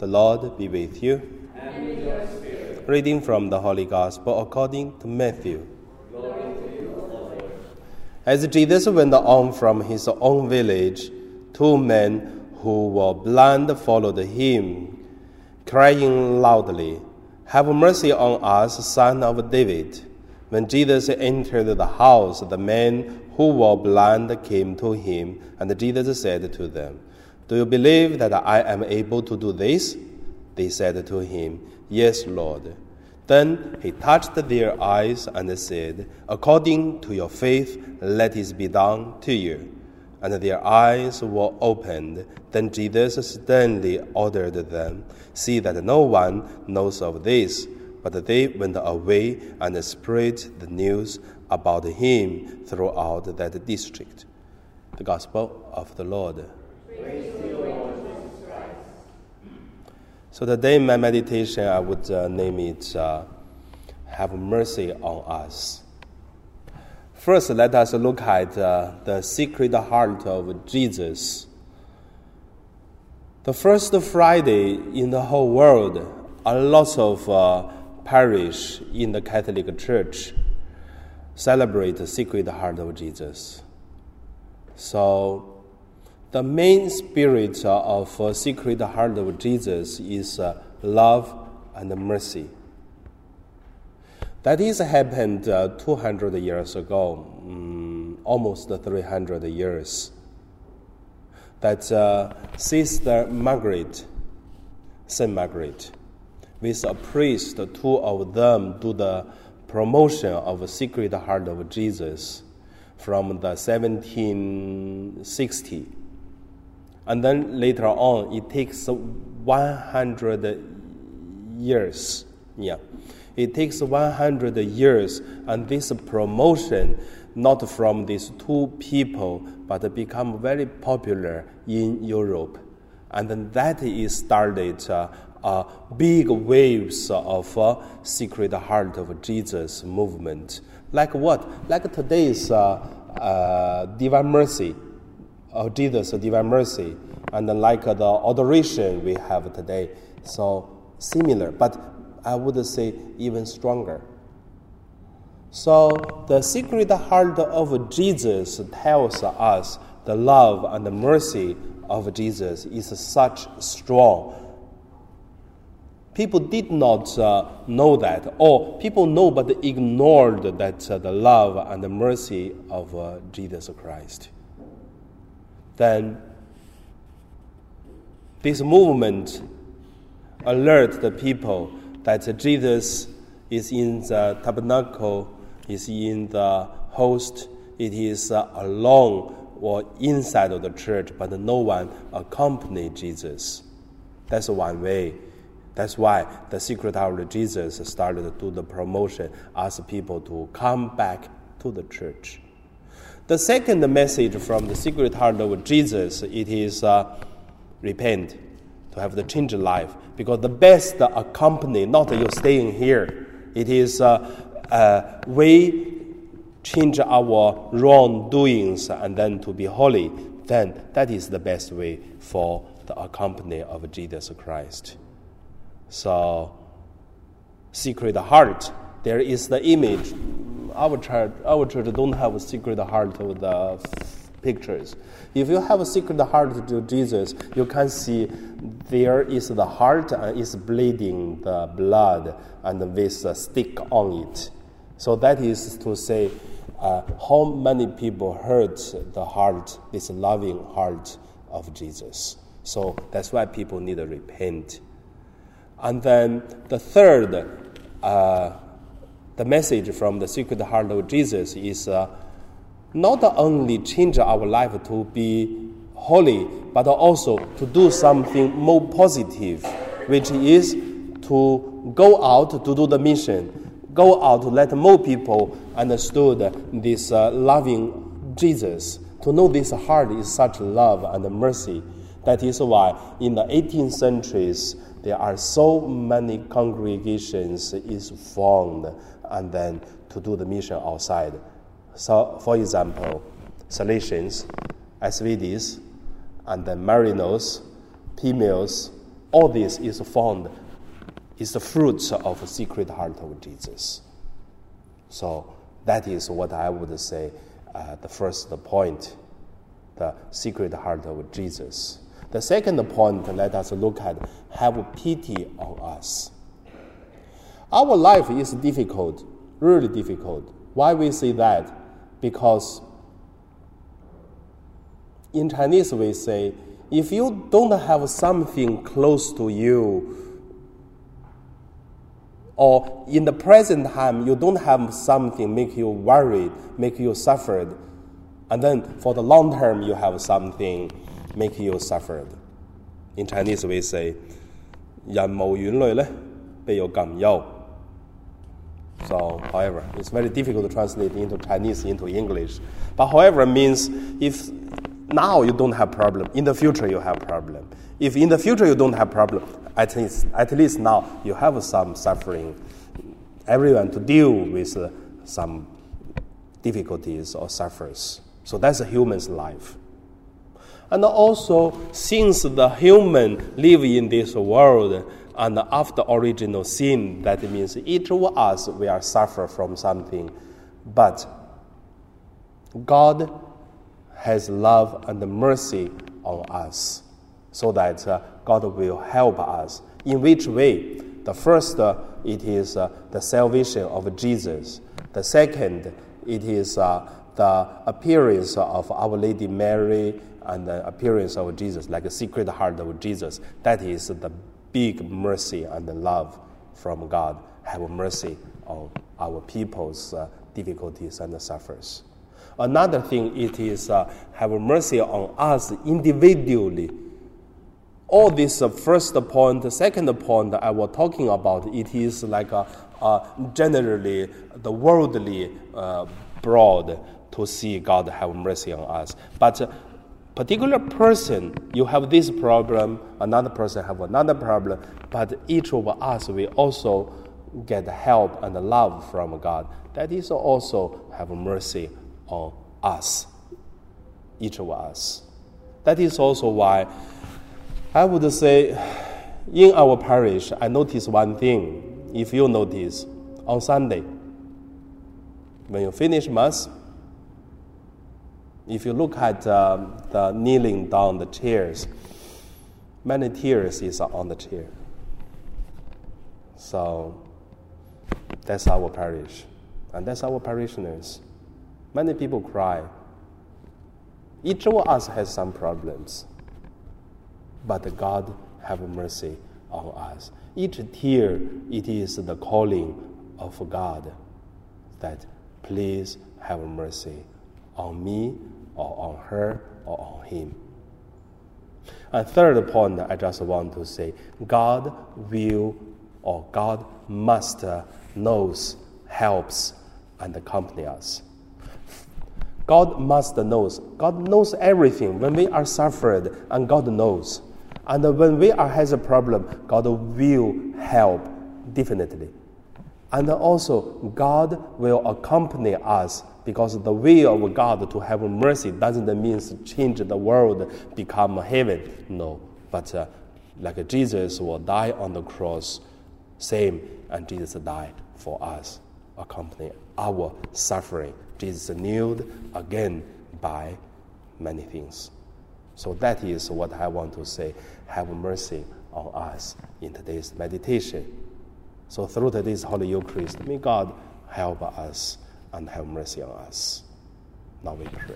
The Lord be with you. And with your spirit. Reading from the Holy Gospel according to Matthew. Glory to you, Lord. As Jesus went on from his own village, two men who were blind followed him, crying loudly, Have mercy on us, son of David. When Jesus entered the house, the men who were blind came to him, and Jesus said to them, do you believe that I am able to do this? They said to him, Yes, Lord. Then he touched their eyes and said, According to your faith, let it be done to you. And their eyes were opened. Then Jesus sternly ordered them, See that no one knows of this. But they went away and spread the news about him throughout that district. The Gospel of the Lord. So today, my meditation, I would uh, name it uh, Have Mercy on Us. First, let us look at uh, the sacred heart of Jesus. The first Friday in the whole world, a lot of uh, parish in the Catholic Church celebrate the sacred heart of Jesus. So the main spirit of uh, Sacred Heart of Jesus is uh, love and mercy. That is happened uh, 200 years ago, um, almost 300 years. That uh, Sister Margaret, Saint Margaret, with a priest, two of them do the promotion of Sacred Heart of Jesus from the 1760 and then later on, it takes 100 years. Yeah. It takes 100 years, and this promotion, not from these two people, but become very popular in Europe. And then that is started uh, uh, big waves of uh, Sacred Heart of Jesus movement. Like what? Like today's uh, uh, Divine Mercy of Jesus, divine mercy, and like the adoration we have today. So similar, but I would say even stronger. So the sacred heart of Jesus tells us the love and the mercy of Jesus is such strong. People did not uh, know that, or people know but ignored that uh, the love and the mercy of uh, Jesus Christ then this movement alert the people that Jesus is in the tabernacle, is in the host, it is uh, alone or inside of the church, but no one accompany Jesus. That's one way. That's why the sacred of Jesus started to do the promotion, ask people to come back to the church. The second message from the sacred heart of Jesus it is uh, repent to have the changed life. Because the best accompany not you staying here. It is uh, uh, we change our wrongdoings and then to be holy. Then that is the best way for the accompany of Jesus Christ. So sacred heart there is the image our church, our church don't have a sacred heart of the pictures. If you have a sacred heart to Jesus, you can see there is the heart and is bleeding the blood and with a stick on it. So that is to say, uh, how many people hurt the heart, this loving heart of Jesus. So that's why people need to repent. And then the third uh, the message from the Sacred Heart of Jesus is uh, not only change our life to be holy, but also to do something more positive, which is to go out to do the mission, go out to let more people understood this uh, loving Jesus, to know this heart is such love and mercy. That is why in the 18th centuries there are so many congregations is formed and then to do the mission outside. So, for example, Salesians, SVDs, and then Marianos, Pimios, All this is found, is the fruits of a sacred heart of Jesus. So that is what I would say uh, the first point, the sacred heart of Jesus. The second point, let us look at have pity on us. Our life is difficult, really difficult. Why we say that? Because in Chinese we say, if you don't have something close to you, or in the present time you don't have something make you worried, make you suffered, and then for the long term you have something make you suffered. In Chinese we say, 人无远虑咧，必有近忧。 So, however, it's very difficult to translate into Chinese into English. But however, means if now you don't have problem, in the future you have problem. If in the future you don't have problem, at least at least now you have some suffering. Everyone to deal with uh, some difficulties or suffers. So that's a human's life. And also, since the human live in this world, and after original sin, that means each of us will suffer from something. But God has love and mercy on us so that uh, God will help us. In which way? The first, uh, it is uh, the salvation of Jesus. The second, it is uh, the appearance of Our Lady Mary and the appearance of Jesus, like a sacred heart of Jesus. That is the big mercy and love from God. Have mercy on our people's uh, difficulties and suffers. Another thing, it is uh, have mercy on us individually. All this uh, first point, second point I was talking about, it is like a, a generally the worldly uh, broad to see God have mercy on us. But uh, particular person, you have this problem, another person have another problem, but each of us will also get help and love from God. That is also have mercy on us, each of us. That is also why I would say in our parish, I notice one thing. If you notice, on Sunday, when you finish Mass, if you look at uh, the kneeling down the chairs, many tears is on the chair. So that's our parish, and that's our parishioners. Many people cry. Each of us has some problems, but God have mercy on us. Each tear, it is the calling of God that please have mercy on me or on her or on him. And third point, I just want to say God will or God must knows, helps, and accompany us. God must knows. God knows everything when we are suffered, and God knows. And when we are has a problem, God will help definitely. And also, God will accompany us because the will of God to have mercy doesn't mean change the world, become heaven. No, but uh, like Jesus will die on the cross, same, and Jesus died for us, accompany our suffering. Jesus kneeled again by many things. So that is what I want to say. Have mercy on us in today's meditation. So through today's Holy Eucharist, may God help us and have mercy on us. Now we pray.